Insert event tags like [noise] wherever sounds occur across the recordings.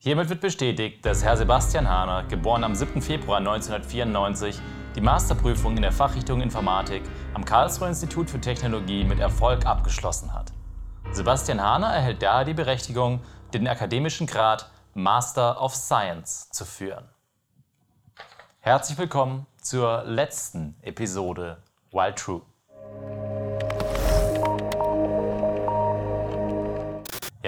Hiermit wird bestätigt, dass Herr Sebastian Hahner, geboren am 7. Februar 1994, die Masterprüfung in der Fachrichtung Informatik am Karlsruher Institut für Technologie mit Erfolg abgeschlossen hat. Sebastian Hahner erhält daher die Berechtigung, den akademischen Grad Master of Science zu führen. Herzlich willkommen zur letzten Episode Wild True.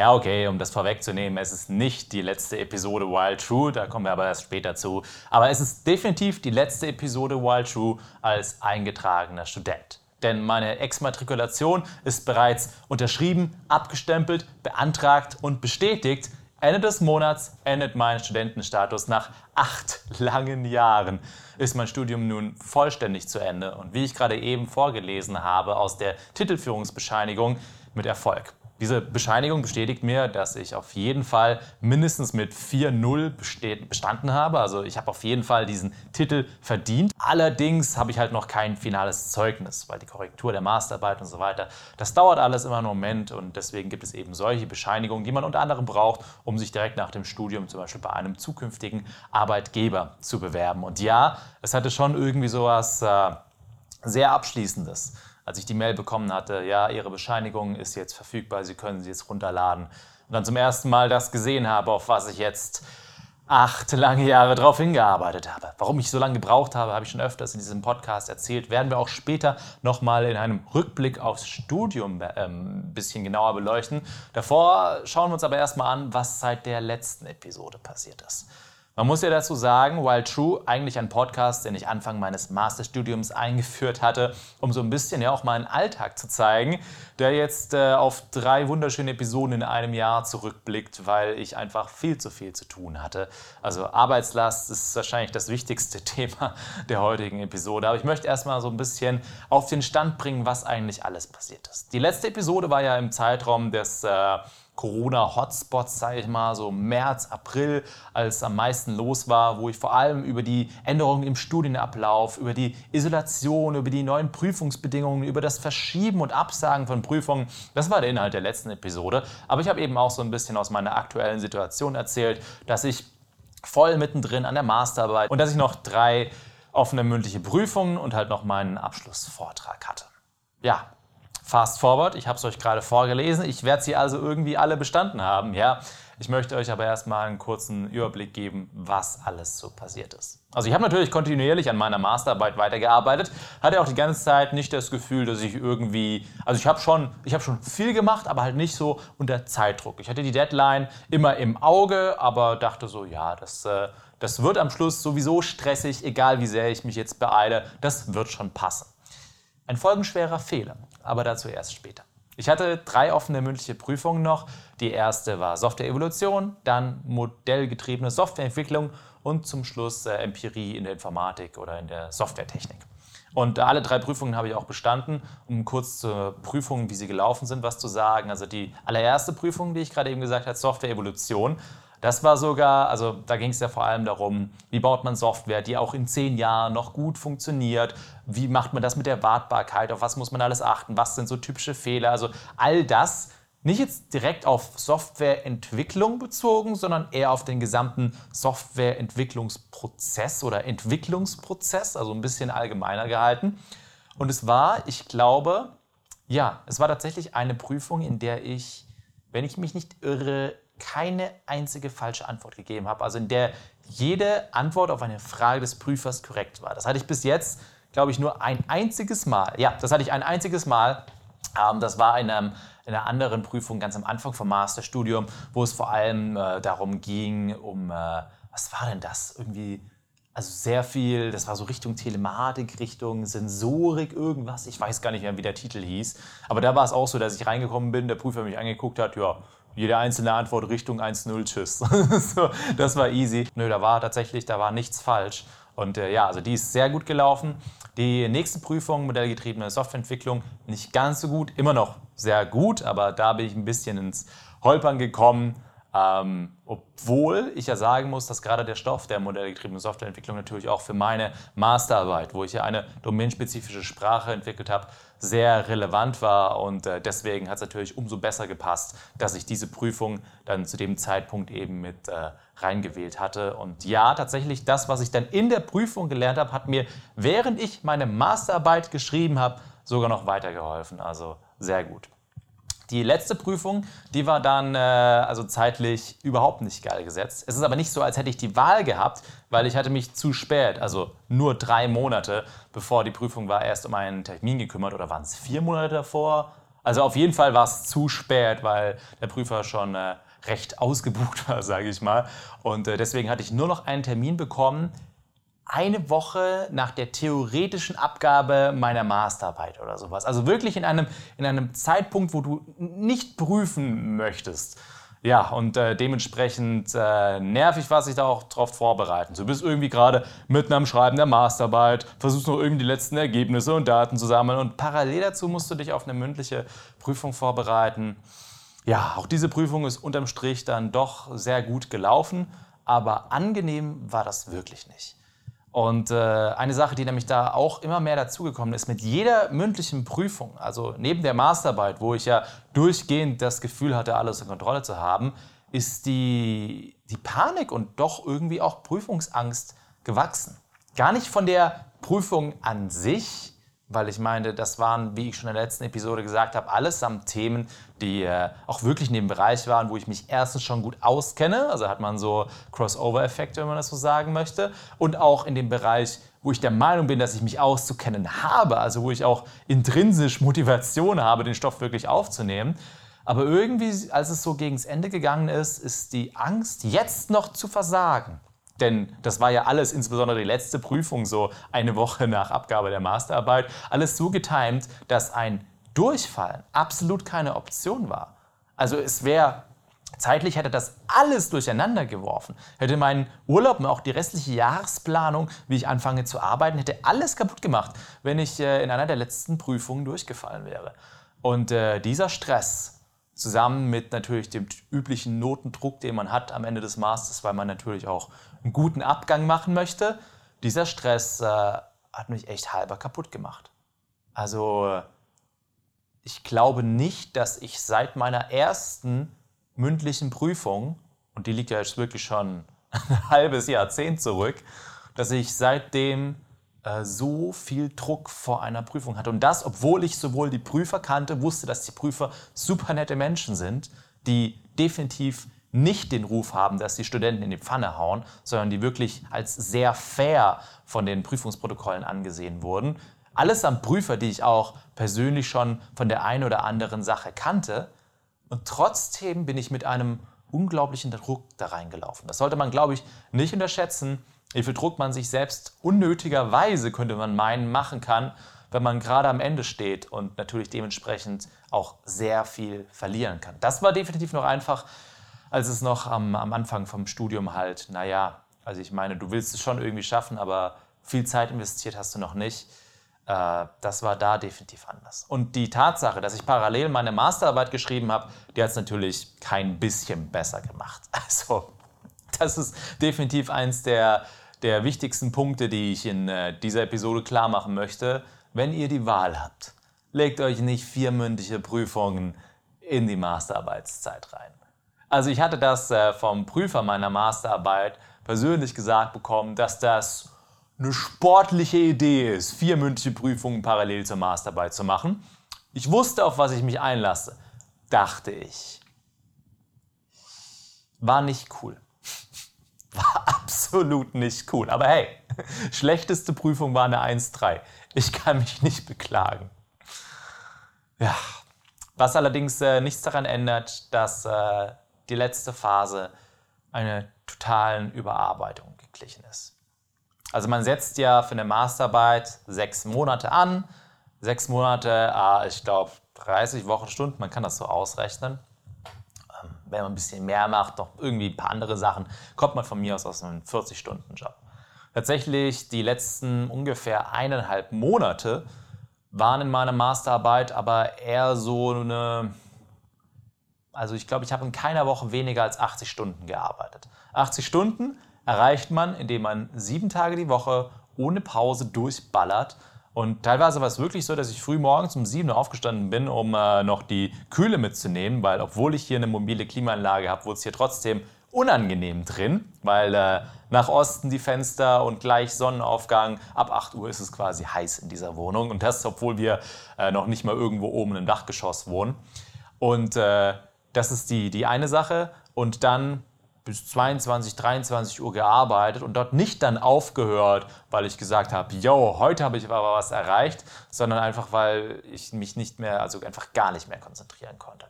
Ja, okay, um das vorwegzunehmen, es ist nicht die letzte Episode Wild True, da kommen wir aber erst später zu. Aber es ist definitiv die letzte Episode Wild True als eingetragener Student. Denn meine Exmatrikulation ist bereits unterschrieben, abgestempelt, beantragt und bestätigt. Ende des Monats endet mein Studentenstatus. Nach acht langen Jahren ist mein Studium nun vollständig zu Ende. Und wie ich gerade eben vorgelesen habe aus der Titelführungsbescheinigung, mit Erfolg. Diese Bescheinigung bestätigt mir, dass ich auf jeden Fall mindestens mit 4-0 bestanden habe. Also ich habe auf jeden Fall diesen Titel verdient. Allerdings habe ich halt noch kein finales Zeugnis, weil die Korrektur der Masterarbeit und so weiter, das dauert alles immer einen Moment und deswegen gibt es eben solche Bescheinigungen, die man unter anderem braucht, um sich direkt nach dem Studium zum Beispiel bei einem zukünftigen Arbeitgeber zu bewerben. Und ja, es hatte schon irgendwie sowas äh, sehr Abschließendes als ich die Mail bekommen hatte, ja, Ihre Bescheinigung ist jetzt verfügbar, Sie können sie jetzt runterladen. Und dann zum ersten Mal das gesehen habe, auf was ich jetzt acht lange Jahre darauf hingearbeitet habe. Warum ich so lange gebraucht habe, habe ich schon öfters in diesem Podcast erzählt. Werden wir auch später nochmal in einem Rückblick aufs Studium ein ähm, bisschen genauer beleuchten. Davor schauen wir uns aber erstmal an, was seit der letzten Episode passiert ist. Man muss ja dazu sagen, Wild True, eigentlich ein Podcast, den ich Anfang meines Masterstudiums eingeführt hatte, um so ein bisschen ja auch meinen Alltag zu zeigen, der jetzt äh, auf drei wunderschöne Episoden in einem Jahr zurückblickt, weil ich einfach viel zu viel zu tun hatte. Also Arbeitslast ist wahrscheinlich das wichtigste [laughs] Thema der heutigen Episode. Aber ich möchte erstmal so ein bisschen auf den Stand bringen, was eigentlich alles passiert ist. Die letzte Episode war ja im Zeitraum des äh, Corona-Hotspots, sage ich mal, so März, April, als am meisten los war, wo ich vor allem über die Änderungen im Studienablauf, über die Isolation, über die neuen Prüfungsbedingungen, über das Verschieben und Absagen von Prüfungen, das war der Inhalt der letzten Episode. Aber ich habe eben auch so ein bisschen aus meiner aktuellen Situation erzählt, dass ich voll mittendrin an der Masterarbeit und dass ich noch drei offene mündliche Prüfungen und halt noch meinen Abschlussvortrag hatte. Ja, Fast forward, ich habe es euch gerade vorgelesen. Ich werde sie also irgendwie alle bestanden haben. Ja? Ich möchte euch aber erstmal einen kurzen Überblick geben, was alles so passiert ist. Also ich habe natürlich kontinuierlich an meiner Masterarbeit weitergearbeitet, hatte auch die ganze Zeit nicht das Gefühl, dass ich irgendwie, also ich habe schon, ich habe schon viel gemacht, aber halt nicht so unter Zeitdruck. Ich hatte die Deadline immer im Auge, aber dachte so, ja, das, äh, das wird am Schluss sowieso stressig, egal wie sehr ich mich jetzt beeile, das wird schon passen. Ein folgenschwerer Fehler aber dazu erst später. Ich hatte drei offene mündliche Prüfungen noch. Die erste war Software-Evolution, dann modellgetriebene Softwareentwicklung und zum Schluss äh, Empirie in der Informatik oder in der Softwaretechnik. Und alle drei Prüfungen habe ich auch bestanden, um kurz zur Prüfung, wie sie gelaufen sind, was zu sagen. Also die allererste Prüfung, die ich gerade eben gesagt habe, Software-Evolution, das war sogar, also da ging es ja vor allem darum, wie baut man Software, die auch in zehn Jahren noch gut funktioniert, wie macht man das mit der Wartbarkeit, auf was muss man alles achten, was sind so typische Fehler, also all das nicht jetzt direkt auf Softwareentwicklung bezogen, sondern eher auf den gesamten Softwareentwicklungsprozess oder Entwicklungsprozess, also ein bisschen allgemeiner gehalten. Und es war, ich glaube, ja, es war tatsächlich eine Prüfung, in der ich, wenn ich mich nicht irre, keine einzige falsche Antwort gegeben habe, also in der jede Antwort auf eine Frage des Prüfers korrekt war. Das hatte ich bis jetzt, glaube ich, nur ein einziges Mal. Ja, das hatte ich ein einziges Mal. Ähm, das war in, einem, in, einer anderen Prüfung ganz am Anfang vom Masterstudium, wo es vor allem äh, darum ging, um, äh, was war denn das? Irgendwie also sehr viel, das war so Richtung Telematik, Richtung Sensorik, irgendwas. Ich weiß gar nicht mehr, wie der Titel hieß. Aber da war es auch so, dass ich reingekommen bin, der Prüfer mich angeguckt hat, ja, jede einzelne Antwort Richtung 1-0, tschüss. [laughs] so, das war easy. Nö, da war tatsächlich, da war nichts falsch. Und äh, ja, also die ist sehr gut gelaufen. Die nächste Prüfung, modellgetriebene Softwareentwicklung, nicht ganz so gut, immer noch sehr gut, aber da bin ich ein bisschen ins Holpern gekommen. Ähm, obwohl ich ja sagen muss, dass gerade der Stoff der modellgetriebenen Softwareentwicklung natürlich auch für meine Masterarbeit, wo ich ja eine domänenspezifische Sprache entwickelt habe, sehr relevant war und äh, deswegen hat es natürlich umso besser gepasst, dass ich diese Prüfung dann zu dem Zeitpunkt eben mit äh, reingewählt hatte. Und ja, tatsächlich das, was ich dann in der Prüfung gelernt habe, hat mir, während ich meine Masterarbeit geschrieben habe, sogar noch weitergeholfen. Also sehr gut. Die letzte Prüfung, die war dann äh, also zeitlich überhaupt nicht geil gesetzt. Es ist aber nicht so, als hätte ich die Wahl gehabt, weil ich hatte mich zu spät, also nur drei Monate bevor die Prüfung war, erst um einen Termin gekümmert oder waren es vier Monate davor? Also auf jeden Fall war es zu spät, weil der Prüfer schon äh, recht ausgebucht [laughs] war, sage ich mal. Und äh, deswegen hatte ich nur noch einen Termin bekommen, eine Woche nach der theoretischen Abgabe meiner Masterarbeit oder sowas. Also wirklich in einem, in einem Zeitpunkt, wo du nicht prüfen möchtest. Ja, und äh, dementsprechend äh, nervig war sich da auch drauf vorbereiten. Du bist irgendwie gerade mitten am Schreiben der Masterarbeit, versuchst noch irgendwie die letzten Ergebnisse und Daten zu sammeln und parallel dazu musst du dich auf eine mündliche Prüfung vorbereiten. Ja, auch diese Prüfung ist unterm Strich dann doch sehr gut gelaufen, aber angenehm war das wirklich nicht. Und äh, eine Sache, die nämlich da auch immer mehr dazugekommen ist, mit jeder mündlichen Prüfung, also neben der Masterarbeit, wo ich ja durchgehend das Gefühl hatte, alles in Kontrolle zu haben, ist die, die Panik und doch irgendwie auch Prüfungsangst gewachsen. Gar nicht von der Prüfung an sich, weil ich meine, das waren, wie ich schon in der letzten Episode gesagt habe, allesamt Themen, die äh, auch wirklich in dem Bereich waren, wo ich mich erstens schon gut auskenne, also hat man so Crossover-Effekte, wenn man das so sagen möchte, und auch in dem Bereich, wo ich der Meinung bin, dass ich mich auszukennen habe, also wo ich auch intrinsisch Motivation habe, den Stoff wirklich aufzunehmen. Aber irgendwie, als es so gegen das Ende gegangen ist, ist die Angst, jetzt noch zu versagen, denn das war ja alles, insbesondere die letzte Prüfung, so eine Woche nach Abgabe der Masterarbeit, alles so getimt, dass ein Durchfallen absolut keine Option war. Also es wäre Zeitlich hätte das alles durcheinander geworfen. Hätte meinen Urlaub und auch die restliche Jahresplanung, wie ich anfange zu arbeiten, hätte alles kaputt gemacht, wenn ich äh, in einer der letzten Prüfungen durchgefallen wäre. Und äh, dieser Stress, zusammen mit natürlich dem üblichen Notendruck, den man hat am Ende des Masters, weil man natürlich auch einen guten Abgang machen möchte, dieser Stress äh, hat mich echt halber kaputt gemacht. Also ich glaube nicht, dass ich seit meiner ersten mündlichen Prüfung, und die liegt ja jetzt wirklich schon [laughs] ein halbes Jahrzehnt zurück, dass ich seitdem äh, so viel Druck vor einer Prüfung hatte. Und das, obwohl ich sowohl die Prüfer kannte, wusste, dass die Prüfer super nette Menschen sind, die definitiv nicht den Ruf haben, dass die Studenten in die Pfanne hauen, sondern die wirklich als sehr fair von den Prüfungsprotokollen angesehen wurden. Alles am Prüfer, die ich auch persönlich schon von der einen oder anderen Sache kannte. Und trotzdem bin ich mit einem unglaublichen Druck da reingelaufen. Das sollte man, glaube ich, nicht unterschätzen, wie viel Druck man sich selbst unnötigerweise, könnte man meinen, machen kann, wenn man gerade am Ende steht und natürlich dementsprechend auch sehr viel verlieren kann. Das war definitiv noch einfach, als es noch am, am Anfang vom Studium halt, naja, also ich meine, du willst es schon irgendwie schaffen, aber viel Zeit investiert hast du noch nicht. Äh, das war da definitiv anders. Und die Tatsache, dass ich parallel meine Masterarbeit geschrieben habe, die hat es natürlich kein bisschen besser gemacht. [laughs] Also das ist definitiv eins der der wichtigsten Punkte, die ich in äh, dieser Episode klar machen möchte. Wenn ihr die Wahl habt, legt euch nicht vier mündliche Prüfungen in die Masterarbeitszeit rein. Also ich hatte das äh, vom Prüfer meiner Masterarbeit persönlich gesagt bekommen, dass das eine sportliche Idee ist, vier mündliche Prüfungen parallel zur Masterarbeit zu machen. Ich wusste, auf was ich mich einlasse, dachte ich. War nicht cool. [laughs] War absolut nicht cool. Aber hey, [laughs] schlechteste Prüfung war eine 1-3. Ich kann mich nicht beklagen. Ja, was allerdings äh, nichts daran ändert, dass äh, die letzte Phase einer totalen Überarbeitung geglichen ist. Also man setzt ja für eine Masterarbeit sechs Monate an. Sechs Monate, ah, ich glaube 30 Wochenstunden, man kann das so ausrechnen wenn man ein bisschen mehr macht, noch irgendwie ein paar andere Sachen, kommt man von mir aus aus einem 40-Stunden-Job. Tatsächlich die letzten ungefähr eineinhalb Monate waren in meiner Masterarbeit aber eher so eine, also ich glaube, ich habe in keiner Woche weniger als 80 Stunden gearbeitet. 80 Stunden erreicht man, indem man sieben Tage die Woche ohne Pause durchballert. Und teilweise war es wirklich so, dass ich früh morgens um 7 Uhr aufgestanden bin, um äh, noch die Kühle mitzunehmen, weil obwohl ich hier eine mobile Klimaanlage habe, wurde es hier trotzdem unangenehm drin, weil äh, nach Osten die Fenster und gleich Sonnenaufgang. Ab 8 Uhr ist es quasi heiß in dieser Wohnung und das, obwohl wir äh, noch nicht mal irgendwo oben im Dachgeschoss wohnen. Und äh, das ist die, die eine Sache. Und dann bis 22, 23 Uhr gearbeitet und dort nicht dann aufgehört, weil ich gesagt habe, yo, heute habe ich aber was erreicht, sondern einfach, weil ich mich nicht mehr, also einfach gar nicht mehr konzentrieren konnte.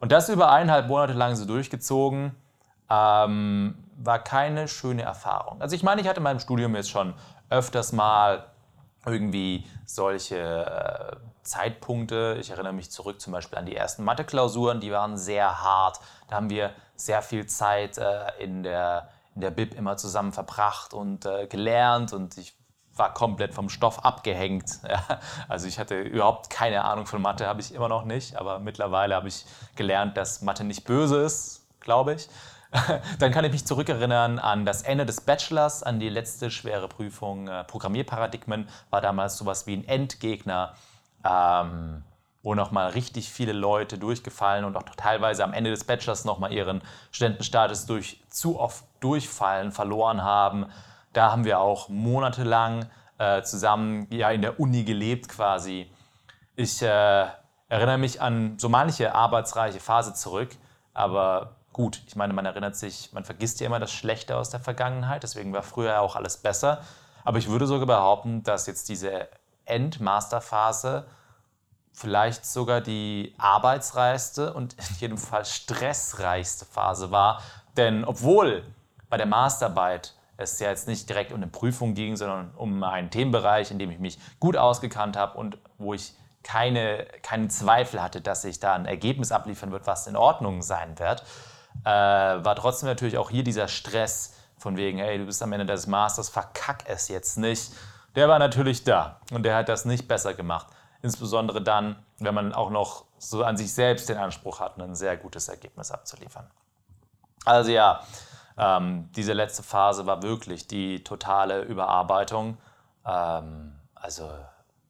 Und das über eineinhalb Monate lang so durchgezogen, ähm, war keine schöne Erfahrung. Also ich meine, ich hatte in meinem Studium jetzt schon öfters mal irgendwie solche äh, Zeitpunkte. Ich erinnere mich zurück zum Beispiel an die ersten Mathe-Klausuren, die waren sehr hart. Da haben wir sehr viel Zeit äh, in, der, in der Bib immer zusammen verbracht und äh, gelernt und ich war komplett vom Stoff abgehängt. [laughs] Ja. Also ich hatte überhaupt keine Ahnung von Mathe, habe ich immer noch nicht, aber mittlerweile habe ich gelernt, dass Mathe nicht böse ist, glaube ich. [laughs] Dann kann ich mich zurückerinnern an das Ende des Bachelors, an die letzte schwere Prüfung. Äh, Programmierparadigmen war damals sowas wie ein Endgegner ähm, wo nochmal richtig viele Leute durchgefallen und auch teilweise am Ende des Bachelors nochmal ihren Studentenstatus durch zu oft Durchfallen verloren haben. Da haben wir auch monatelang äh, zusammen ja, in der Uni gelebt quasi. Ich äh, erinnere mich an so manche arbeitsreiche Phase zurück, aber gut, ich meine, man erinnert sich, man vergisst ja immer das Schlechte aus der Vergangenheit, deswegen war früher auch alles besser. Aber ich würde sogar behaupten, dass jetzt diese Endmasterphase vielleicht sogar die arbeitsreichste und in jedem Fall stressreichste Phase war. Denn obwohl bei der Masterarbeit es ja jetzt nicht direkt um eine Prüfung ging, sondern um einen Themenbereich, in dem ich mich gut ausgekannt habe und wo ich keine, keinen Zweifel hatte, dass ich da ein Ergebnis abliefern wird, was in Ordnung sein wird, äh, war trotzdem natürlich auch hier dieser Stress von wegen, hey, du bist am Ende des Masters, verkack es jetzt nicht der war natürlich da und der hat das nicht besser gemacht. Insbesondere dann, wenn man auch noch so an sich selbst den Anspruch hat, ein sehr gutes Ergebnis abzuliefern. Also ja, ähm, diese letzte Phase war wirklich die totale Überarbeitung. Ähm, also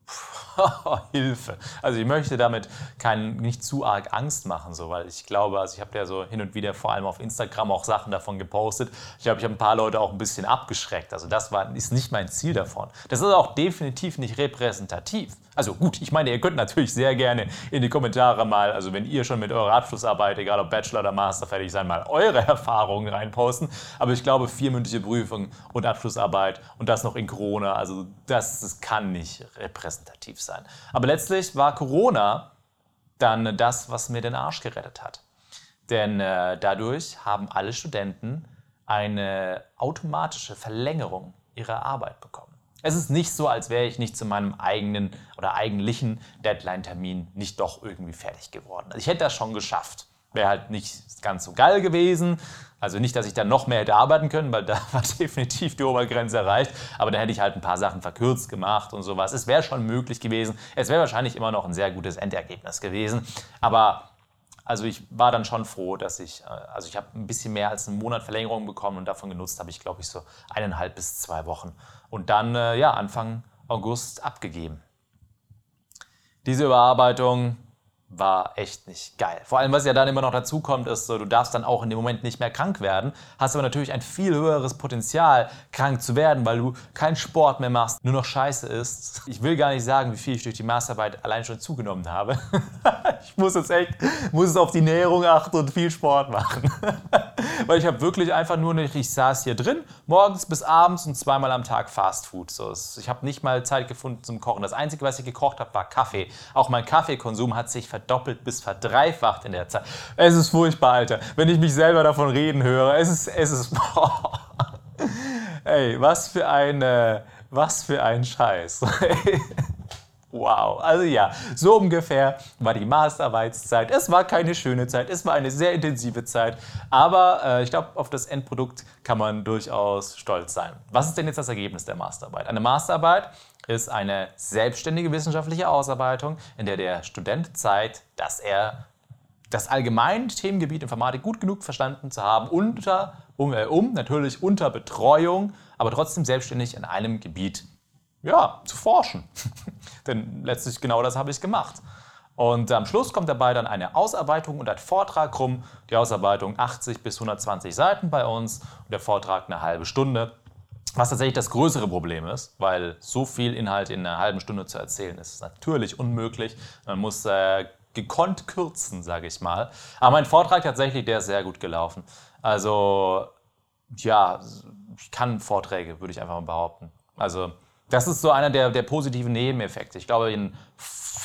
[laughs] Hilfe. Also ich möchte damit kein, nicht zu arg Angst machen, so, weil ich glaube, also ich habe ja so hin und wieder vor allem auf Instagram auch Sachen davon gepostet. Ich glaube, ich habe ein paar Leute auch ein bisschen abgeschreckt. Also das war, ist nicht mein Ziel davon. Das ist auch definitiv nicht repräsentativ. Also gut, ich meine, ihr könnt natürlich sehr gerne in die Kommentare mal, also wenn ihr schon mit eurer Abschlussarbeit, egal ob Bachelor oder Master fertig seid, mal eure [laughs] Erfahrungen reinposten. Aber ich glaube, vier mündliche Prüfungen und Abschlussarbeit und das noch in Corona, also das, das kann nicht repräsentativ sein. Aber letztlich war Corona dann das, was mir den Arsch gerettet hat. Denn äh, dadurch haben alle Studenten eine automatische Verlängerung ihrer Arbeit bekommen. Es ist nicht so, als wäre ich nicht zu meinem eigenen oder eigentlichen Deadline-Termin nicht doch irgendwie fertig geworden. Also ich hätte das schon geschafft. Wäre halt nicht ganz so geil gewesen. Also nicht, dass ich dann noch mehr hätte arbeiten können, weil da [laughs] war definitiv die Obergrenze erreicht. Aber da hätte ich halt ein paar Sachen verkürzt gemacht und sowas. Es wäre schon möglich gewesen. Es wäre wahrscheinlich immer noch ein sehr gutes Endergebnis gewesen. Aber also ich war dann schon froh, dass ich, äh, also ich habe ein bisschen mehr als einen Monat Verlängerung bekommen und davon genutzt habe ich, glaube ich, so eineinhalb bis zwei Wochen. Und dann, äh, ja, Anfang August abgegeben. Diese Überarbeitung war echt nicht geil. Vor allem, was ja dann immer noch dazu kommt, ist, so, du darfst dann auch in dem Moment nicht mehr krank werden, hast aber natürlich ein viel höheres Potenzial, krank zu werden, weil du keinen Sport mehr machst, nur noch Scheiße isst. Ich will gar nicht sagen, wie viel ich durch die Masterarbeit allein schon zugenommen habe. [laughs] ich muss jetzt echt, muss es auf die Näherung achten und viel Sport machen. [laughs] weil ich habe wirklich einfach nur, nicht, ich saß hier drin, morgens bis abends und zweimal am Tag Fast Food. So, ich habe nicht mal Zeit gefunden zum Kochen. Das Einzige, was ich gekocht habe, war Kaffee. Auch mein Kaffeekonsum hat sich verdoppelt bis verdreifacht in der Zeit. Es ist furchtbar, Alter. Wenn ich mich selber davon reden höre, es ist, es ist. [laughs] Ey, was für ein, was für ein Scheiß. [laughs] Wow, also ja, so ungefähr war die Masterarbeitszeit. Es war keine schöne Zeit, es war eine sehr intensive Zeit, aber äh, ich glaube, auf das Endprodukt kann man durchaus stolz sein. Was ist denn jetzt das Ergebnis der Masterarbeit? Eine Masterarbeit ist eine selbstständige wissenschaftliche Ausarbeitung, in der der Student zeigt, dass er das allgemeine Themengebiet Informatik gut genug verstanden zu haben, unter, um, äh, um natürlich unter Betreuung, aber trotzdem selbstständig in einem Gebiet ja, zu forschen. [laughs] Denn letztlich genau das habe ich gemacht. Und am Schluss kommt dabei dann eine Ausarbeitung und ein Vortrag rum. Die Ausarbeitung 80 bis 120 Seiten bei uns und der Vortrag eine halbe Stunde. Was tatsächlich das größere Problem ist, weil so viel Inhalt in einer halben Stunde zu erzählen ist, ist natürlich unmöglich. Man muss äh, gekonnt kürzen, sage ich mal. Aber mein Vortrag tatsächlich, der ist sehr gut gelaufen. Also, ja, ich kann Vorträge, würde ich einfach mal behaupten. Also, das ist so einer der, der positiven Nebeneffekte. Ich glaube, in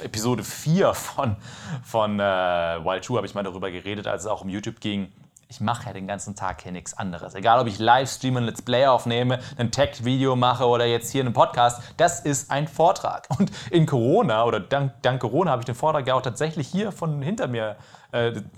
Episode 4 von, von äh, Wild True habe ich mal darüber geredet, als es auch um YouTube ging ich mache ja den ganzen Tag hier nichts anderes. Egal, ob ich Livestream ein Let's Play aufnehme, ein Tech-Video mache oder jetzt hier einen Podcast, das ist ein Vortrag. Und in Corona oder dank, dank Corona habe ich den Vortrag ja auch tatsächlich hier von hinter mir äh,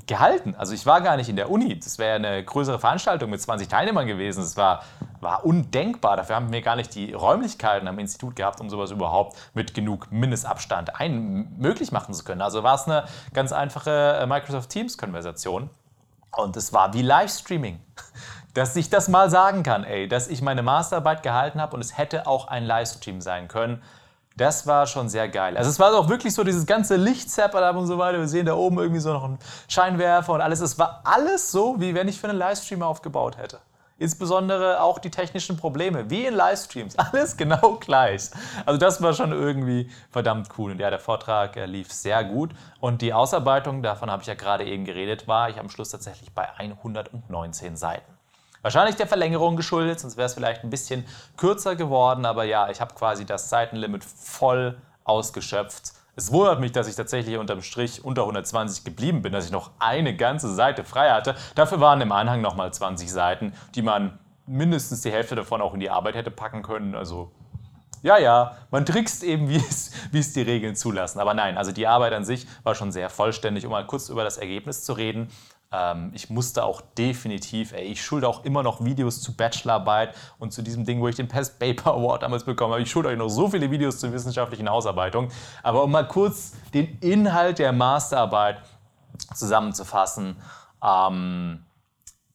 gehalten. Also ich war gar nicht in der Uni. Das wäre eine größere Veranstaltung mit 20 Teilnehmern gewesen. Das war, war undenkbar. Dafür haben wir gar nicht die Räumlichkeiten am Institut gehabt, um sowas überhaupt mit genug Mindestabstand ein möglich machen zu können. Also war es eine ganz einfache äh, Microsoft Teams-Konversation. Und es war wie Livestreaming. [laughs] Dass ich das mal sagen kann, ey, dass ich meine Masterarbeit gehalten habe und es hätte auch ein Livestream sein können. Das war schon sehr geil. Also es war auch wirklich so dieses ganze Lichtsetup und so weiter. Wir sehen da oben irgendwie so noch einen Scheinwerfer und alles. Es war alles so, wie wenn ich für einen Livestream aufgebaut hätte. Insbesondere auch die technischen Probleme, wie in Livestreams. [laughs] Alles genau gleich. Also das war schon irgendwie verdammt cool. Und ja, der Vortrag lief sehr gut. Und die Ausarbeitung, davon habe ich ja gerade eben geredet, war ich am Schluss tatsächlich bei 119 Seiten. Wahrscheinlich der Verlängerung geschuldet, sonst wäre es vielleicht ein bisschen kürzer geworden. Aber ja, ich habe quasi das Seitenlimit voll ausgeschöpft. Es wundert mich, dass ich tatsächlich unterm Strich unter 120 geblieben bin, dass ich noch eine ganze Seite frei hatte. Dafür waren im Anhang nochmal 20 Seiten, die man mindestens die Hälfte davon auch in die Arbeit hätte packen können. Also ja, ja, man trickst eben, [laughs] wie es, wie es die Regeln zulassen. Aber nein, also die Arbeit an sich war schon sehr vollständig. Um mal kurz über das Ergebnis zu reden, ähm, ich musste auch definitiv, ey, ich schulde auch immer noch Videos zu Bachelorarbeit und zu diesem Ding, wo ich den Pest Paper Award damals bekommen habe. Ich schulde euch noch so viele Videos zur wissenschaftlichen Ausarbeitung. Aber um mal kurz den Inhalt der Masterarbeit zusammenzufassen, ähm,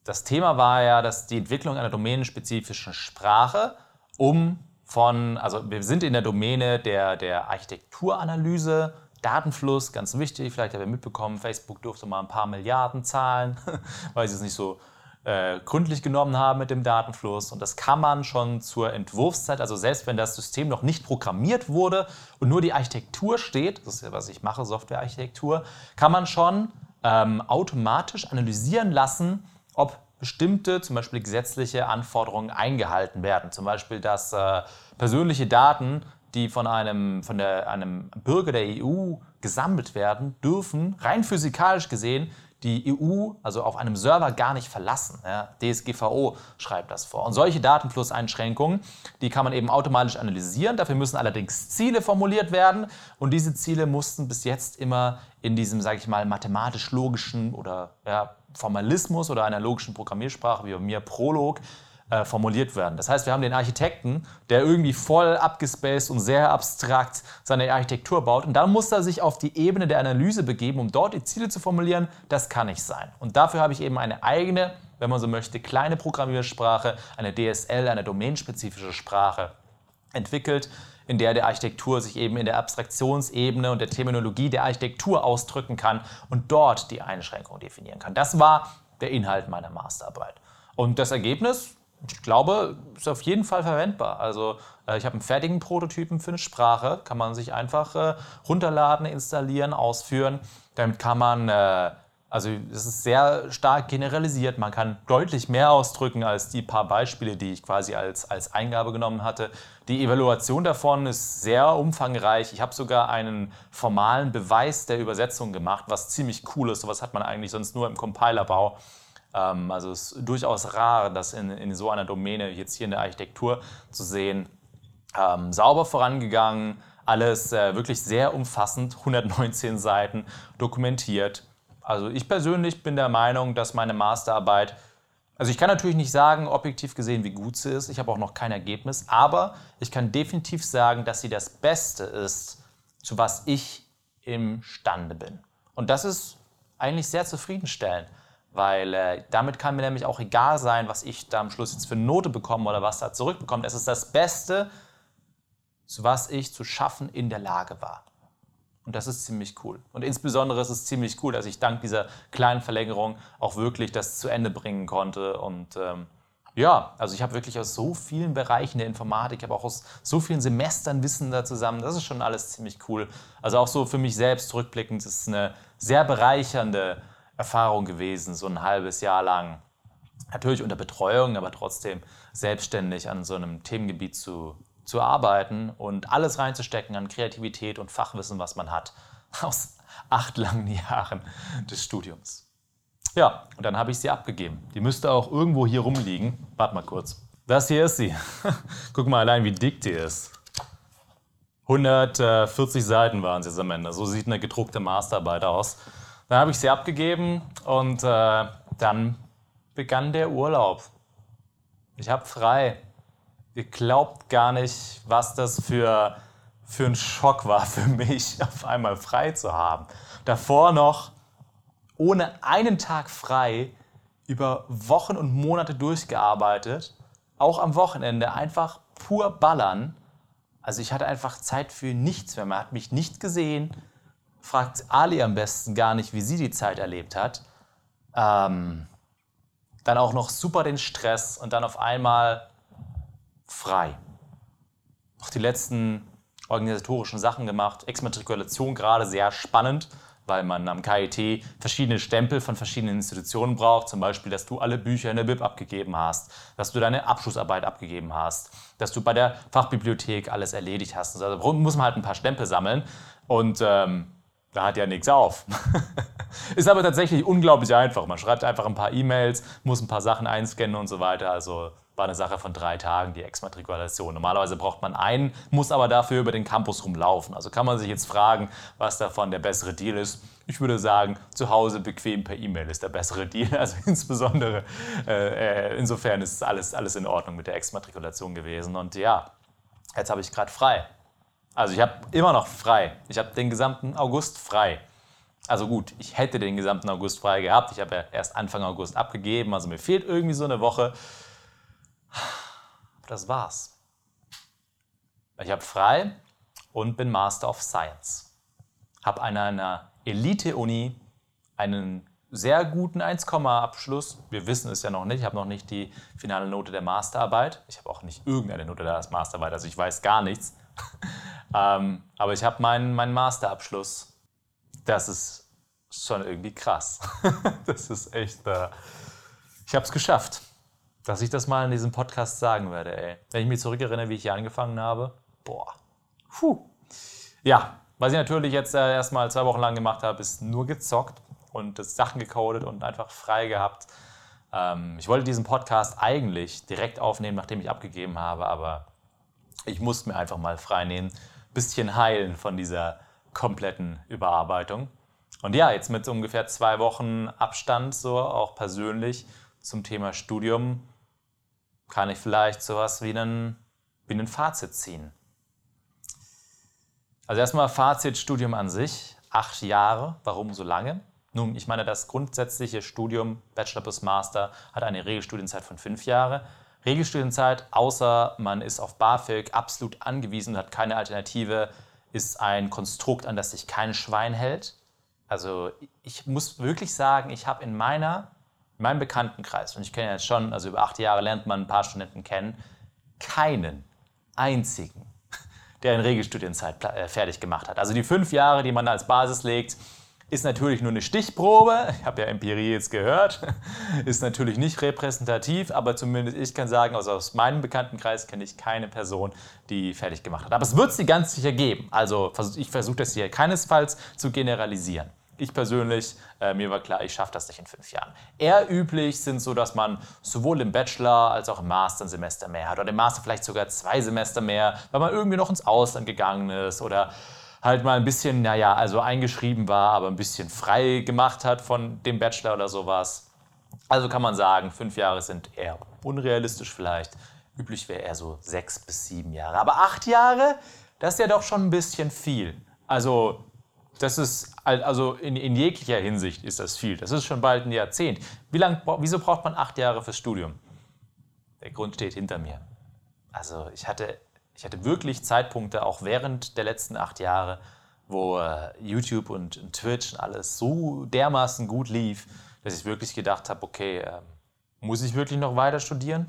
das Thema war ja, dass die Entwicklung einer domänenspezifischen Sprache, um von, also wir sind in der Domäne der, der Architekturanalyse Datenfluss, ganz wichtig, vielleicht habt ihr mitbekommen, Facebook durfte mal ein paar Milliarden zahlen, [laughs] weil sie es nicht so äh, gründlich genommen haben mit dem Datenfluss. Und das kann man schon zur Entwurfszeit, also selbst wenn das System noch nicht programmiert wurde und nur die Architektur steht, das ist ja, was ich mache, Softwarearchitektur, kann man schon ähm, automatisch analysieren lassen, ob bestimmte, zum Beispiel gesetzliche Anforderungen eingehalten werden. Zum Beispiel, dass äh, persönliche Daten die von einem, von der, einem Bürger der EU gesammelt werden, dürfen rein physikalisch gesehen die EU, also auf einem Server, gar nicht verlassen. Ja, DSGVO schreibt das vor. Und solche Datenflusseinschränkungen, die kann man eben automatisch analysieren. Dafür müssen allerdings Ziele formuliert werden. Und diese Ziele mussten bis jetzt immer in diesem, sage ich mal, mathematisch-logischen oder ja, Formalismus oder einer logischen Programmiersprache wie bei mir Prolog äh, formuliert werden. Das heißt, wir haben den Architekten, der irgendwie voll abgespaced und sehr abstrakt seine Architektur baut und dann muss er sich auf die Ebene der Analyse begeben, um dort die Ziele zu formulieren. Das kann nicht sein. Und dafür habe ich eben eine eigene, wenn man so möchte, kleine Programmiersprache, eine DSL, eine domänenspezifische Sprache entwickelt, in der der Architektur sich eben in der Abstraktionsebene und der Terminologie der Architektur ausdrücken kann und dort die Einschränkung definieren kann. Das war der Inhalt meiner Masterarbeit. Und das Ergebnis ich glaube, ist auf jeden Fall verwendbar. Also äh, ich habe einen fertigen Prototypen für eine Sprache, kann man sich einfach äh, runterladen, installieren, ausführen. Damit kann man, äh, also es ist sehr stark generalisiert, man kann deutlich mehr ausdrücken als die paar Beispiele, die ich quasi als, als Eingabe genommen hatte. Die Evaluation davon ist sehr umfangreich. Ich habe sogar einen formalen Beweis der Übersetzung gemacht, was ziemlich cool ist. Sowas hat man eigentlich sonst nur im Compilerbau. Ähm, also es ist durchaus rar, das in, in, so einer Domäne jetzt hier in der Architektur zu sehen. Ähm, sauber vorangegangen, alles äh, wirklich sehr umfassend, 119 Seiten dokumentiert. Also ich persönlich bin der Meinung, dass meine Masterarbeit, also ich kann natürlich nicht sagen, objektiv gesehen, wie gut sie ist, ich habe auch noch kein Ergebnis, aber ich kann definitiv sagen, dass sie das Beste ist, zu was ich imstande bin. Und das ist eigentlich sehr zufriedenstellend, weil äh, damit kann mir nämlich auch egal sein, was ich da am Schluss jetzt für eine Note bekomme oder was da zurückbekommt. Es ist das Beste, was ich zu schaffen in der Lage war. Und das ist ziemlich cool. Und insbesondere ist es ziemlich cool, dass ich dank dieser kleinen Verlängerung auch wirklich das zu Ende bringen konnte. Und ähm, ja, also ich habe wirklich aus so vielen Bereichen der Informatik, aber auch aus so vielen Semestern Wissen da zusammen. Das ist schon alles ziemlich cool. Also auch so für mich selbst rückblickend ist es eine sehr bereichernde Erfahrung gewesen, so ein halbes Jahr lang. Natürlich unter Betreuung, aber trotzdem selbstständig an so einem Themengebiet zu zu arbeiten und alles reinzustecken an Kreativität und Fachwissen, was man hat, [laughs] aus acht langen Jahren des Studiums. Ja, und dann habe ich sie abgegeben. Die müsste auch irgendwo hier rumliegen. Warte mal kurz. Das hier ist sie. [laughs] Guck mal allein, wie dick die ist. 140 Seiten waren sie am Ende. So sieht eine gedruckte Masterarbeit aus. Dann habe ich sie abgegeben und äh, dann begann der Urlaub. Ich habe frei ihr glaubt gar nicht, was das für, für ein Schock war für mich, [laughs] auf einmal frei zu haben. Davor noch ohne einen Tag frei über Wochen und Monate durchgearbeitet, auch am Wochenende einfach pur ballern. Also ich hatte einfach Zeit für nichts mehr. Man hat mich nicht gesehen. Fragt Ali am besten gar nicht, wie sie die Zeit erlebt hat. Ähm, dann auch noch super den Stress und dann auf einmal frei. Auch die letzten organisatorischen Sachen gemacht. Exmatrikulation gerade sehr spannend, weil man am KIT verschiedene Stempel von verschiedenen Institutionen braucht. Zum Beispiel, dass du alle Bücher in der BIP abgegeben hast, dass du deine Abschlussarbeit abgegeben hast, dass du bei der Fachbibliothek alles erledigt hast. Also muss man halt ein paar Stempel sammeln und ähm, da hat ja nichts auf. [laughs] Ist aber tatsächlich unglaublich einfach. Man schreibt einfach ein paar E-Mails, muss ein paar Sachen einscannen und so weiter. Also war eine Sache von drei Tagen, die Exmatrikulation. Normalerweise braucht man einen, muss aber dafür über den Campus rumlaufen. Also kann man sich jetzt fragen, was davon der bessere Deal ist. Ich würde sagen, zu Hause bequem per E-Mail ist der bessere Deal. [laughs] Also insbesondere, äh, äh, insofern ist alles, alles in Ordnung mit der Exmatrikulation gewesen. Und ja, jetzt habe ich gerade frei. Also ich habe immer noch frei. Ich habe den gesamten August frei. Also gut, ich hätte den gesamten August frei gehabt. Ich habe ja erst Anfang August abgegeben. Also mir fehlt irgendwie so eine Woche. Das war's. Ich habe frei und bin Master of Science. Habe an einer Elite-Uni einen sehr guten 1-Abschluss. Wir wissen es ja noch nicht. Ich habe noch nicht die finale Note der Masterarbeit. Ich habe auch nicht irgendeine Note der Masterarbeit, also ich weiß gar nichts. [laughs] ähm, aber ich habe meinen, meinen Masterabschluss. Das ist schon irgendwie krass. [laughs] das ist echt. Äh, ich habe es geschafft dass ich das mal in diesem Podcast sagen werde, ey. Wenn ich mich zurückerinnere, wie ich hier angefangen habe, boah. Puh. Ja, was ich natürlich jetzt äh, erstmal zwei Wochen lang gemacht habe, ist nur gezockt und Sachen gecodet und einfach frei gehabt. Ähm, ich wollte diesen Podcast eigentlich direkt aufnehmen, nachdem ich abgegeben habe, aber ich musste mir einfach mal frei nehmen, bisschen heilen von dieser kompletten Überarbeitung. Und ja, jetzt mit ungefähr zwei Wochen Abstand, so auch persönlich zum Thema Studium, kann ich vielleicht sowas wie einen, wie einen Fazit ziehen. Also erstmal Fazit Studium an sich, acht Jahre, warum so lange? Nun, ich meine, das grundsätzliche Studium Bachelor bis Master hat eine Regelstudienzeit von fünf Jahren. Regelstudienzeit, außer man ist auf BAföG absolut angewiesen und hat keine Alternative, ist ein Konstrukt, an das sich kein Schwein hält. Also ich muss wirklich sagen, ich habe in meiner in meinem Bekanntenkreis, und ich kenne jetzt schon, also über acht Jahre lernt man ein paar Studenten kennen, keinen einzigen, [laughs] der in Regelstudienzeit äh, fertig gemacht hat. Also die fünf Jahre, die man als Basis legt, ist natürlich nur eine Stichprobe. Ich habe ja Empirie jetzt gehört. [laughs] Ist natürlich nicht repräsentativ, aber zumindest ich kann sagen, also aus meinem Bekanntenkreis kenne ich keine Person, die fertig gemacht hat. Aber es wird sie ganz sicher geben. Also ich versuche das hier keinesfalls zu generalisieren. Ich persönlich, äh, mir war klar, ich schaffe das nicht in fünf Jahren. Eher üblich sind so, dass man sowohl im Bachelor als auch im Master ein Semester mehr hat oder im Master vielleicht sogar zwei Semester mehr, weil man irgendwie noch ins Ausland gegangen ist oder halt mal ein bisschen, naja, also eingeschrieben war, aber ein bisschen frei gemacht hat von dem Bachelor oder sowas. Also kann man sagen, fünf Jahre sind eher unrealistisch vielleicht. Üblich wäre eher so sechs bis sieben Jahre. Aber acht Jahre, das ist ja doch schon ein bisschen viel. Also das ist, also in, in, jeglicher Hinsicht ist das viel. Das ist schon bald ein Jahrzehnt. Wie lang, wieso braucht man acht Jahre fürs Studium? Der Grund steht hinter mir. Also ich hatte, ich hatte wirklich Zeitpunkte, auch während der letzten acht Jahre, wo äh, YouTube und, und, Twitch und alles so dermaßen gut lief, dass ich wirklich gedacht habe, okay, äh, muss ich wirklich noch weiter studieren?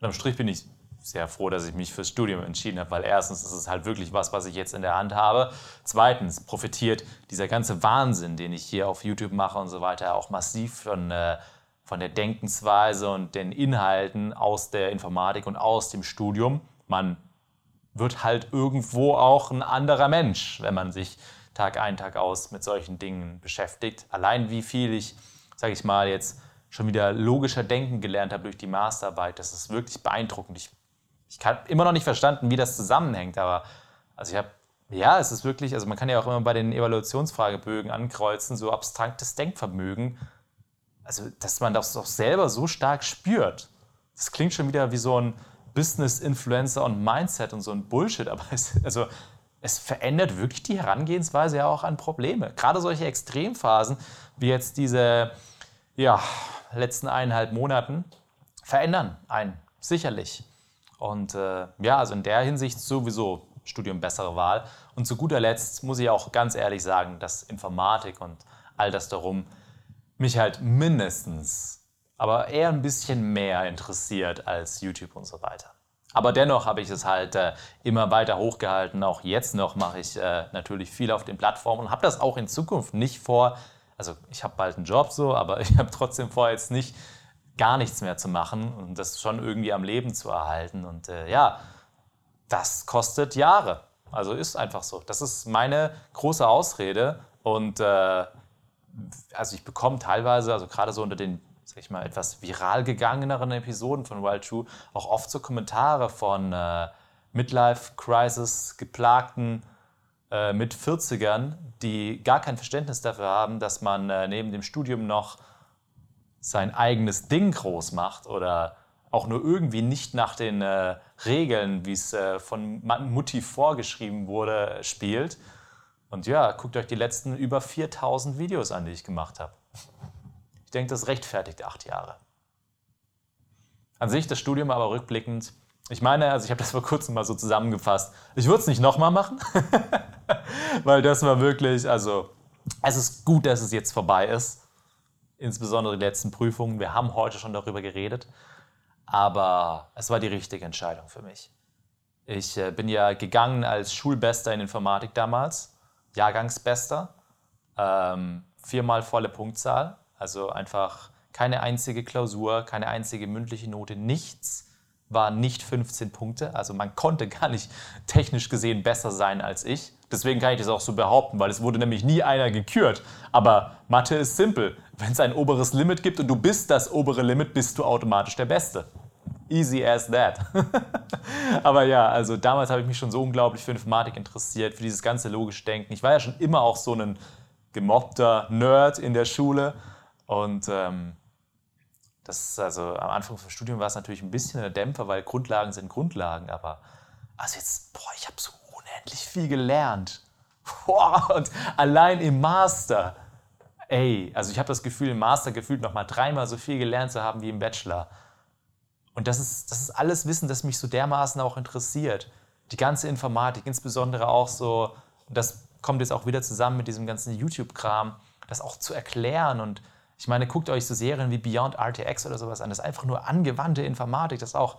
Und am Strich bin ich sehr froh, dass ich mich fürs Studium entschieden habe, weil erstens ist es halt wirklich was, was ich jetzt in der Hand habe. Zweitens profitiert dieser ganze Wahnsinn, den ich hier auf YouTube mache und so weiter, auch massiv von, äh, von der Denkensweise und den Inhalten aus der Informatik und aus dem Studium. Man wird halt irgendwo auch ein anderer Mensch, wenn man sich Tag ein, Tag aus mit solchen Dingen beschäftigt. Allein wie viel ich, sage ich mal, jetzt schon wieder logischer denken gelernt habe durch die Masterarbeit, das ist wirklich beeindruckend. Ich ich habe immer noch nicht verstanden, wie das zusammenhängt, aber also ich habe, ja, es ist wirklich, also man kann ja auch immer bei den Evaluationsfragebögen ankreuzen, so abstraktes Denkvermögen, also dass man das auch selber so stark spürt. Das klingt schon wieder wie so ein Business-Influencer und Mindset und so ein Bullshit, aber es, also es verändert wirklich die Herangehensweise ja auch an Probleme. Gerade solche Extremphasen wie jetzt diese ja, letzten eineinhalb Monaten verändern einen sicherlich. Und äh, ja, also in der Hinsicht sowieso Studium bessere Wahl. Und zu guter Letzt muss ich auch ganz ehrlich sagen, dass Informatik und all das darum mich halt mindestens, aber eher ein bisschen mehr interessiert als YouTube und so weiter. Aber dennoch habe ich es halt äh, immer weiter hochgehalten. Auch jetzt noch mache ich äh, natürlich viel auf den Plattformen und habe das auch in Zukunft nicht vor. Also ich habe bald einen Job so, aber [laughs] ich habe trotzdem vor, jetzt nicht gar nichts mehr zu machen und das schon irgendwie am Leben zu erhalten. Und äh, ja, das kostet Jahre. Also ist einfach so. Das ist meine große Ausrede. Und äh, also ich bekomme teilweise, also gerade so unter den, sag ich mal, etwas viral gegangeneren Episoden von Wild True, auch oft so Kommentare von äh, Midlife-Crisis geplagten äh, mit 40ern, die gar kein Verständnis dafür haben, dass man äh, neben dem Studium noch sein eigenes Ding groß macht oder auch nur irgendwie nicht nach den äh, Regeln, wie es äh, von Mutti vorgeschrieben wurde, spielt. Und ja, guckt euch die letzten über 4000 Videos an, die ich gemacht habe. Ich denke, das rechtfertigt acht Jahre. An sich das Studium aber rückblickend, ich meine, also ich habe das vor kurzem mal so zusammengefasst, ich würde es nicht nochmal machen, [laughs] weil das war wirklich, also es ist gut, dass es jetzt vorbei ist insbesondere die letzten Prüfungen. Wir haben heute schon darüber geredet, aber es war die richtige Entscheidung für mich. Ich äh, bin ja gegangen als Schulbester in Informatik damals, Jahrgangsbester, ähm, viermal volle Punktzahl, also einfach keine einzige Klausur, keine einzige mündliche Note, nichts war nicht 15 Punkte. Also man konnte gar nicht [laughs] technisch gesehen besser sein als ich. Deswegen kann ich das auch so behaupten, weil es wurde nämlich nie einer gekürt. Aber Mathe ist simpel. Wenn es ein oberes Limit gibt und du bist das obere Limit, bist du automatisch der Beste. Easy as that. [laughs] Aber ja, also damals habe ich mich schon so unglaublich für Informatik interessiert, für dieses ganze logische Denken. Ich war ja schon immer auch so ein gemobbter Nerd in der Schule. Und ähm, das also am Anfang vom Studium war es natürlich ein bisschen ein Dämpfer, weil Grundlagen sind Grundlagen. Aber also jetzt, boah, ich habe so unendlich viel gelernt. Boah, und allein im Master, ey, also ich habe das Gefühl, im Master gefühlt noch mal dreimal so viel gelernt zu haben wie im Bachelor. Und das ist, das ist alles Wissen, das mich so dermaßen auch interessiert. Die ganze Informatik, insbesondere auch so, das kommt jetzt auch wieder zusammen mit diesem ganzen YouTube-Kram, das auch zu erklären. Und ich meine, guckt euch so Serien wie Beyond RTX oder sowas an. Das ist einfach nur angewandte Informatik, das ist auch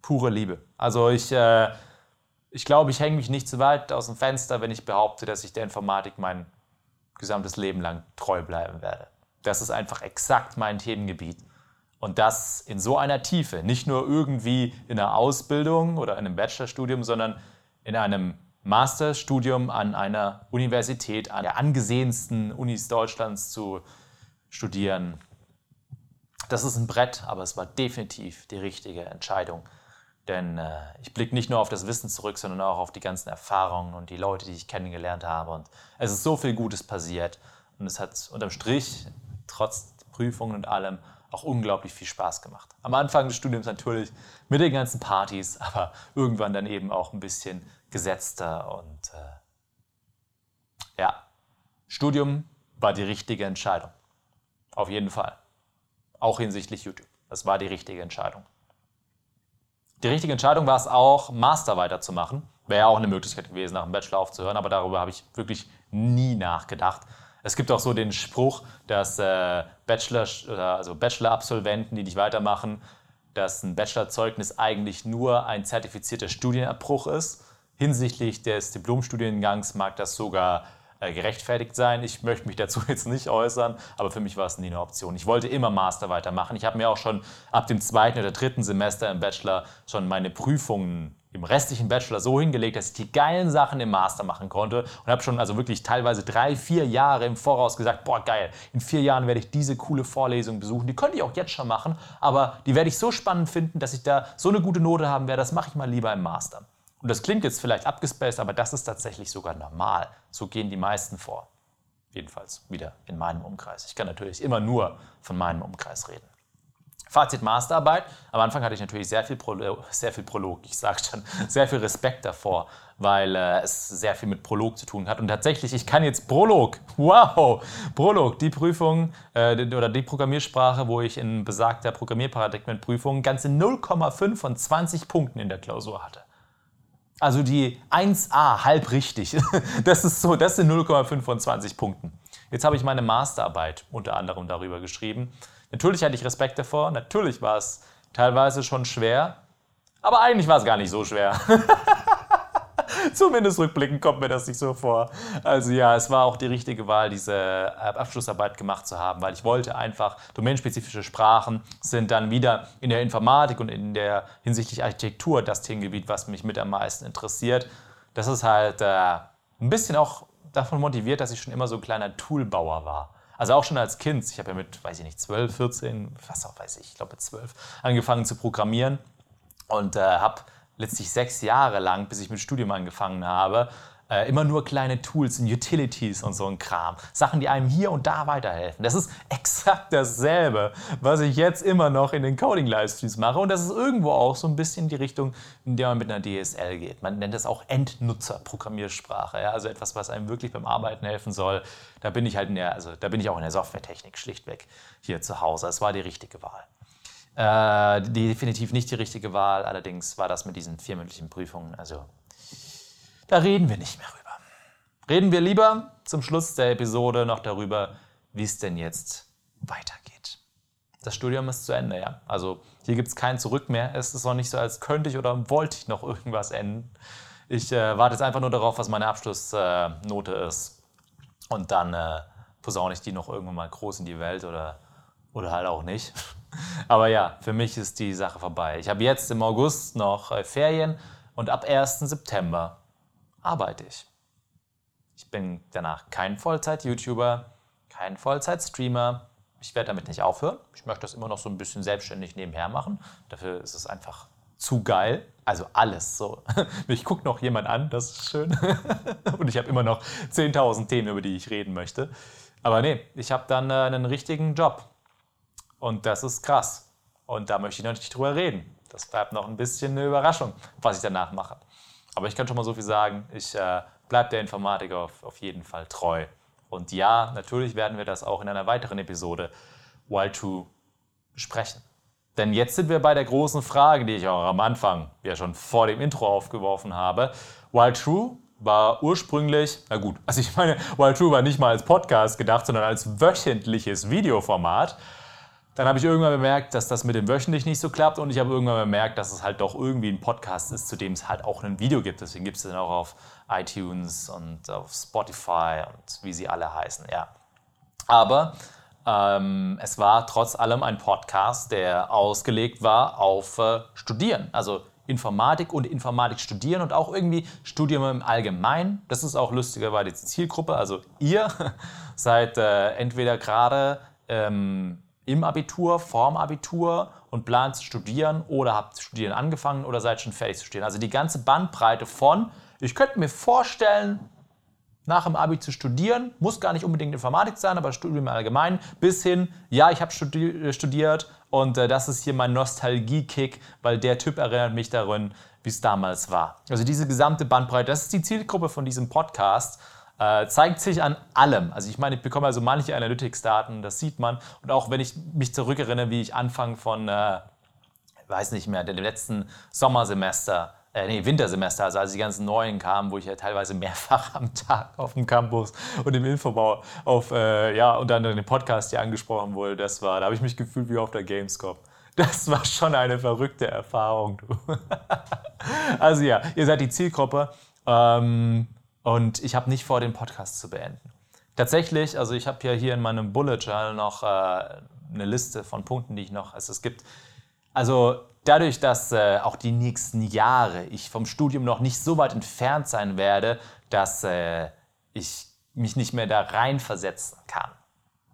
pure Liebe. Also ich, äh, ich glaube, ich hänge mich nicht zu weit aus dem Fenster, wenn ich behaupte, dass ich der Informatik mein gesamtes Leben lang treu bleiben werde. Das ist einfach exakt mein Themengebiet. Und das in so einer Tiefe, nicht nur irgendwie in einer Ausbildung oder in einem Bachelorstudium, sondern in einem Masterstudium an einer Universität, an der angesehensten Unis Deutschlands zu studieren. Das ist ein Brett, aber es war definitiv die richtige Entscheidung. Denn äh, ich blicke nicht nur auf das Wissen zurück, sondern auch auf die ganzen Erfahrungen und die Leute, die ich kennengelernt habe. Und es ist so viel Gutes passiert. Und es hat unterm Strich, trotz Prüfungen und allem, auch unglaublich viel Spaß gemacht. Am Anfang des Studiums natürlich mit den ganzen Partys, [laughs] aber irgendwann dann eben auch ein bisschen gesetzter und äh, Ja, Studium war die richtige Entscheidung. Auf jeden Fall. Auch hinsichtlich YouTube. Das war die richtige Entscheidung. Die richtige Entscheidung war es auch, Master weiterzumachen. Wäre ja auch eine Möglichkeit gewesen, nach dem Bachelor aufzuhören, aber darüber habe ich wirklich nie nachgedacht. Es gibt auch so den Spruch, dass äh, Bachelor, also Bachelor-Absolventen, die nicht weitermachen, dass ein Bachelorzeugnis eigentlich nur ein zertifizierter Studienabbruch ist. Hinsichtlich des Diplomstudiengangs mag das sogar gerechtfertigt sein. Ich möchte mich dazu [laughs] jetzt nicht äußern, aber für mich war es nie eine Option. Ich wollte immer Master weitermachen. Ich habe mir auch schon ab dem zweiten oder dritten Semester im Bachelor schon meine Prüfungen im restlichen Bachelor so hingelegt, dass ich die geilen Sachen im Master machen konnte und habe schon also wirklich teilweise drei, vier Jahre im Voraus gesagt, boah geil, in vier Jahren werde ich diese coole Vorlesung besuchen. Die könnte ich auch jetzt schon machen, aber die werde ich so spannend finden, dass ich da so eine gute Note haben werde, das mache ich mal lieber im Master. Und das klingt jetzt vielleicht abgespaced, aber das ist tatsächlich sogar normal. So gehen die meisten vor. Jedenfalls wieder in meinem Umkreis. Ich kann natürlich immer nur von meinem Umkreis reden. Fazit Masterarbeit. Am Anfang hatte ich natürlich sehr viel, Prolog, sehr viel Prolog, ich sage schon, [laughs] sehr viel Respekt davor, weil äh, es sehr viel mit Prolog zu tun hat. Und tatsächlich, ich kann jetzt Prolog, wow, Prolog, die Prüfung äh, oder die Programmiersprache, wo ich in besagter Programmierparadigmenprüfung ganze 0,5 von 20 Punkten in der Klausur hatte. Also die 1a, halb richtig. [laughs] Das ist so, das sind 0,5 von 20 Punkten. Jetzt habe ich meine Masterarbeit unter anderem darüber geschrieben. Natürlich hatte ich Respekt davor, natürlich war es teilweise schon schwer, aber eigentlich war es gar nicht so schwer. [laughs] [laughs] Zumindest rückblickend kommt mir das nicht so vor. Also ja, es war auch die richtige Wahl, diese äh, Abschlussarbeit gemacht zu haben, weil ich wollte einfach, domainspezifische Sprachen sind dann wieder in der Informatik und in der hinsichtlich Architektur das Themengebiet, was mich mit am meisten interessiert. Das ist halt äh, ein bisschen auch davon motiviert, dass ich schon immer so ein kleiner Toolbauer war. Also auch schon als Kind. Ich habe ja mit, weiß ich nicht, 12, 14, was auch weiß ich, ich glaube mit 12, angefangen zu programmieren und äh, habe letztlich sechs Jahre lang, bis ich mit Studium angefangen habe, äh, immer nur kleine Tools und Utilities und so ein Kram. Sachen, die einem hier und da weiterhelfen. Das ist [laughs] exakt dasselbe, was ich jetzt immer noch in den Coding-Livestreams mache. Und das ist irgendwo auch so ein bisschen die Richtung, in der man mit einer DSL geht. Man nennt das auch Endnutzer-Programmiersprache. Ja? Also etwas, was einem wirklich beim Arbeiten helfen soll. Da bin ich halt in der, also da bin ich auch in der Softwaretechnik schlichtweg hier zu Hause. Es war die richtige Wahl. Äh, definitiv nicht die richtige Wahl, allerdings war das mit diesen vier mündlichen Prüfungen, also da reden wir nicht mehr rüber. Reden wir lieber zum Schluss der Episode noch darüber, wie es denn jetzt weitergeht. Das Studium ist zu Ende, ja. Also hier gibt es kein Zurück mehr. Es ist noch nicht so, als könnte ich oder wollte ich noch irgendwas enden. Ich äh, warte jetzt einfach nur darauf, was meine Abschlussnote äh, ist. Und dann äh, posaune ich die noch irgendwann mal groß in die Welt oder, oder halt auch nicht. Aber ja, für mich ist die Sache vorbei. Ich habe jetzt im August noch äh, Ferien und ab 1. September arbeite ich. Ich bin danach kein Vollzeit-YouTuber, kein Vollzeit-Streamer. Ich werde damit nicht aufhören. Ich möchte das immer noch so ein bisschen selbstständig nebenher machen. Dafür ist es einfach zu geil. Also alles so. [laughs] Mich guckt noch jemand an, das ist schön. [laughs] Und ich habe immer noch 10.000 Themen, über die ich reden möchte. Aber nee, ich habe dann äh, einen richtigen Job. Und das ist krass. Und da möchte ich noch nicht drüber reden. Das bleibt noch ein bisschen eine Überraschung, was ich danach mache. Aber ich kann schon mal so viel sagen, ich äh, bleibe der Informatik auf, auf jeden Fall treu. Und ja, natürlich werden wir das auch in einer weiteren Episode Wild True besprechen. Denn jetzt sind wir bei der großen Frage, die ich auch am Anfang ja schon vor dem Intro aufgeworfen habe. Wild True war ursprünglich, na gut, [laughs] also ich meine, Wild True war nicht mal als Podcast gedacht, sondern als wöchentliches Videoformat. Dann habe ich irgendwann bemerkt, dass das mit dem wöchentlich nicht so klappt und ich habe irgendwann bemerkt, dass es halt doch irgendwie ein Podcast ist, zu dem es halt auch ein Video gibt. Deswegen gibt es den auch auf iTunes und auf Spotify und wie sie alle heißen, ja. Aber ähm, es war trotz allem ein Podcast, der ausgelegt war auf äh, Studieren. Also Informatik und Informatik studieren und auch irgendwie Studium im Allgemeinen. Das ist auch lustigerweise die Zielgruppe. Also ihr [laughs] seid äh, entweder gerade ähm, im Abitur, vorm Abitur und plant zu studieren oder habt Studieren angefangen oder seid schon fertig zu studieren. Also die ganze Bandbreite von, ich könnte mir vorstellen, nach dem Abi zu studieren, muss gar nicht unbedingt Informatik sein, aber Studium allgemein, bis hin, ja, ich habe studi studiert und äh, das ist hier mein Nostalgie-Kick, weil der Typ erinnert mich daran, wie es damals war. Also diese gesamte Bandbreite, das ist die Zielgruppe von diesem Podcast. Äh, zeigt sich an allem. Also ich meine, ich bekomme also manche Analytics-Daten, das sieht man. Und auch wenn ich mich zurückerinnere, wie ich Anfang von, äh, weiß nicht mehr, dem letzten Sommersemester äh, nee, Wintersemester, also als die ganzen neuen kamen, wo ich ja teilweise mehrfach am Tag auf dem Campus und im Infobau auf, äh, ja, unter anderem den Podcast hier angesprochen wurde, das war, da habe ich mich gefühlt wie auf der Gamescom. Das war schon eine verrückte Erfahrung. Du. [laughs] also ja, ihr seid die Zielgruppe ähm, und ich habe nicht vor, den Podcast zu beenden. Tatsächlich, also ich habe ja hier in meinem Bullet Journal noch äh, eine Liste von Punkten, die ich noch, also es gibt, also dadurch, dass äh, auch die nächsten Jahre ich vom Studium noch nicht so weit entfernt sein werde, dass äh, ich mich nicht mehr da reinversetzen kann.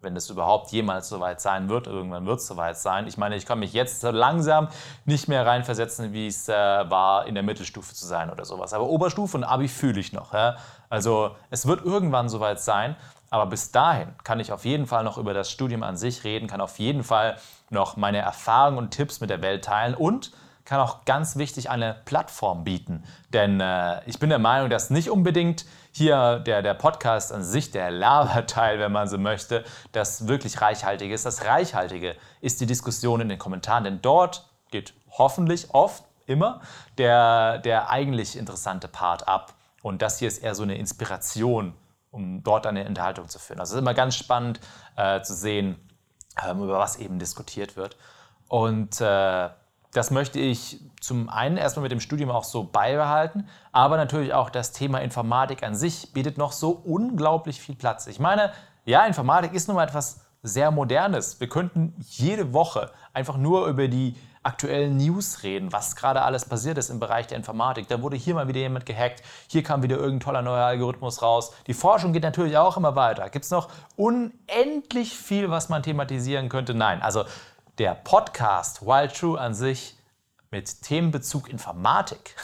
Wenn es überhaupt jemals so weit sein wird, irgendwann wird es so weit sein. Ich meine, ich kann mich jetzt so langsam nicht mehr reinversetzen, wie es äh, war, in der Mittelstufe zu sein oder sowas. Aber Oberstufe und Abi fühle ich noch. Ja? Also es wird irgendwann so weit sein. Aber bis dahin kann ich auf jeden Fall noch über das Studium an sich reden, kann auf jeden Fall noch meine Erfahrungen und Tipps mit der Welt teilen und kann auch ganz wichtig eine Plattform bieten. Denn äh, ich bin der Meinung, dass nicht unbedingt hier der, der Podcast an sich, der Laberteil, wenn man so möchte, das wirklich reichhaltige ist. Das Reichhaltige ist die Diskussion in den Kommentaren, denn dort geht hoffentlich oft immer der, der eigentlich interessante Part ab. Und das hier ist eher so eine Inspiration, um dort eine Unterhaltung zu führen. Also es ist immer ganz spannend äh, zu sehen, ähm, über was eben diskutiert wird. Und äh, das möchte ich zum einen erstmal mit dem Studium auch so beibehalten, aber natürlich auch das Thema Informatik an sich bietet noch so unglaublich viel Platz. Ich meine, ja, Informatik ist nun mal etwas sehr Modernes. Wir könnten jede Woche einfach nur über die aktuellen News reden, was gerade alles passiert ist im Bereich der Informatik. Da wurde hier mal wieder jemand gehackt, hier kam wieder irgendein toller neuer Algorithmus raus. Die Forschung geht natürlich auch immer weiter. Gibt es noch unendlich viel, was man thematisieren könnte? Nein, also der Podcast Wild True an sich mit Themenbezug Informatik,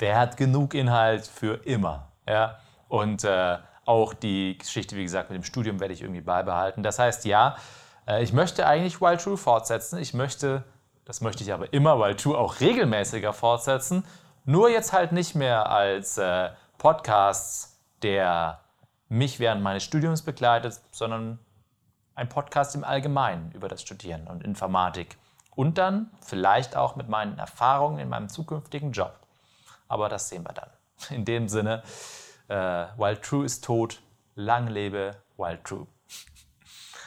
der hat genug Inhalt für immer. Ja? Und äh, auch die Geschichte, wie gesagt, mit dem Studium werde ich irgendwie beibehalten. Das heißt, ja, äh, ich möchte eigentlich Wild True fortsetzen. Ich möchte das möchte ich aber immer, weil tu auch regelmäßiger fortsetzen. Nur jetzt halt nicht mehr als äh, Podcast, der mich während meines Studiums begleitet, sondern ein Podcast im Allgemeinen über das Studieren und Informatik. Und dann vielleicht auch mit meinen Erfahrungen in meinem zukünftigen Job. Aber das sehen wir dann. [laughs] In dem Sinne, äh, Wild True ist tot, lang lebe Wild True.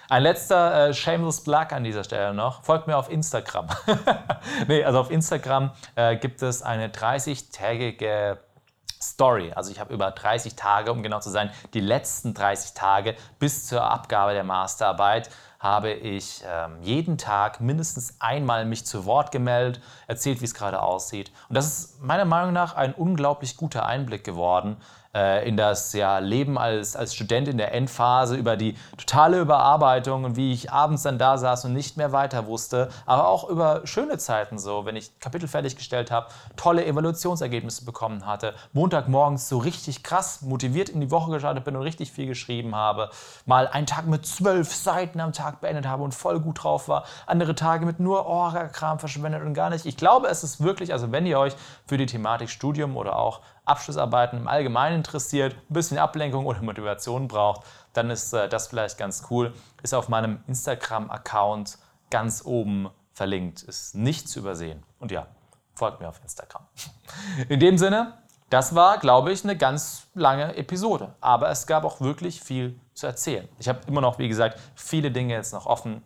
Ein letzter äh, Shameless Plug an dieser Stelle noch. Folgt mir auf Instagram. [laughs] nee, also auf Instagram äh, gibt es eine 30-tägige Story. Also ich habe über 30 Tage, um genau zu sein, die letzten 30 Tage bis zur Abgabe der Masterarbeit habe ich ähm, jeden Tag mindestens einmal mich zu Wort gemeldet, erzählt, wie es gerade aussieht. Und das ist meiner Meinung nach ein unglaublich guter Einblick geworden in das ja, Leben als, als Student in der Endphase, über die totale Überarbeitung und wie ich abends dann da saß und nicht mehr weiter wusste, aber auch über schöne Zeiten so, wenn ich Kapitel fertiggestellt habe, tolle Evaluationsergebnisse bekommen hatte, Montagmorgens so richtig krass motiviert in die Woche gestartet bin und richtig viel geschrieben habe, mal einen Tag mit zwölf Seiten am Tag beendet habe und voll gut drauf war, andere Tage mit nur Orga-Kram verschwendet und gar nicht. Ich glaube, es ist wirklich, also wenn ihr euch für die Thematik Studium oder auch Abschlussarbeiten im Allgemeinen interessiert, ein bisschen Ablenkung oder Motivation braucht, dann ist äh, das vielleicht ganz cool. Ist auf meinem Instagram-Account ganz oben verlinkt. Ist nicht zu übersehen. Und ja, folgt mir auf Instagram. [laughs] In dem Sinne, das war, glaube ich, eine ganz lange Episode. Aber es gab auch wirklich viel zu erzählen. Ich habe immer noch, wie gesagt, viele Dinge jetzt noch offen.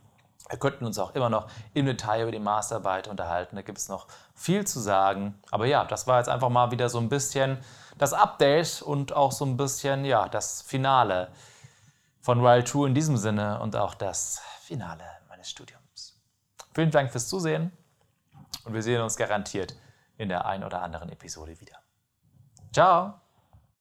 Wir könnten uns auch immer noch im Detail über die Masterarbeit unterhalten. Da gibt es noch viel zu sagen. Aber ja, das war jetzt einfach mal wieder so ein bisschen das Update und auch so ein bisschen ja, das Finale von Wild True in diesem Sinne und auch das Finale meines Studiums. Vielen Dank fürs Zusehen und wir sehen uns garantiert in der ein oder anderen Episode wieder. Ciao!